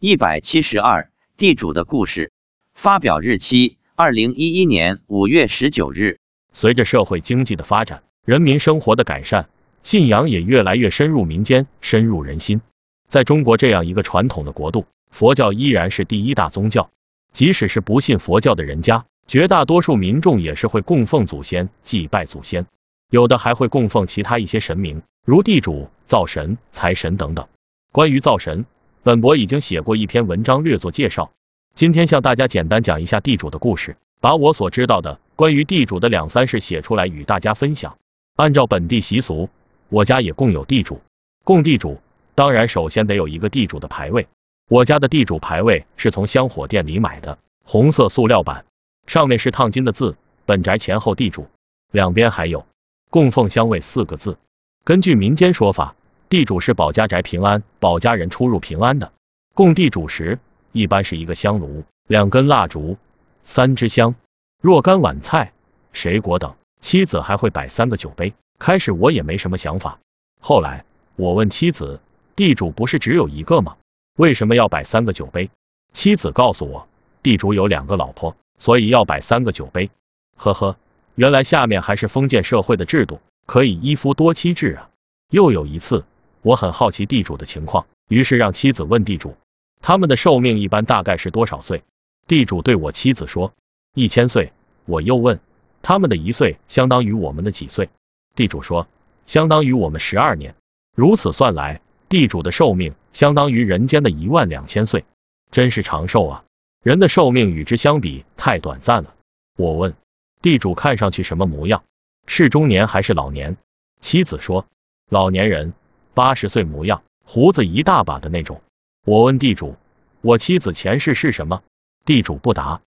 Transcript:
一百七十二，地主的故事。发表日期：二零一一年五月十九日。随着社会经济的发展，人民生活的改善，信仰也越来越深入民间，深入人心。在中国这样一个传统的国度，佛教依然是第一大宗教。即使是不信佛教的人家，绝大多数民众也是会供奉祖先、祭拜祖先，有的还会供奉其他一些神明，如地主、灶神、财神等等。关于灶神，本博已经写过一篇文章，略作介绍。今天向大家简单讲一下地主的故事，把我所知道的关于地主的两三事写出来与大家分享。按照本地习俗，我家也供有地主。供地主，当然首先得有一个地主的牌位。我家的地主牌位是从香火店里买的，红色塑料板，上面是烫金的字“本宅前后地主”，两边还有“供奉香味”四个字。根据民间说法。地主是保家宅平安、保家人出入平安的。供地主时，一般是一个香炉、两根蜡烛、三支香、若干碗菜、水果等。妻子还会摆三个酒杯。开始我也没什么想法，后来我问妻子：“地主不是只有一个吗？为什么要摆三个酒杯？”妻子告诉我：“地主有两个老婆，所以要摆三个酒杯。”呵呵，原来下面还是封建社会的制度，可以一夫多妻制啊。又有一次。我很好奇地主的情况，于是让妻子问地主，他们的寿命一般大概是多少岁？地主对我妻子说，一千岁。我又问，他们的一岁相当于我们的几岁？地主说，相当于我们十二年。如此算来，地主的寿命相当于人间的一万两千岁，真是长寿啊！人的寿命与之相比太短暂了。我问，地主看上去什么模样？是中年还是老年？妻子说，老年人。八十岁模样，胡子一大把的那种。我问地主，我妻子前世是什么？地主不答。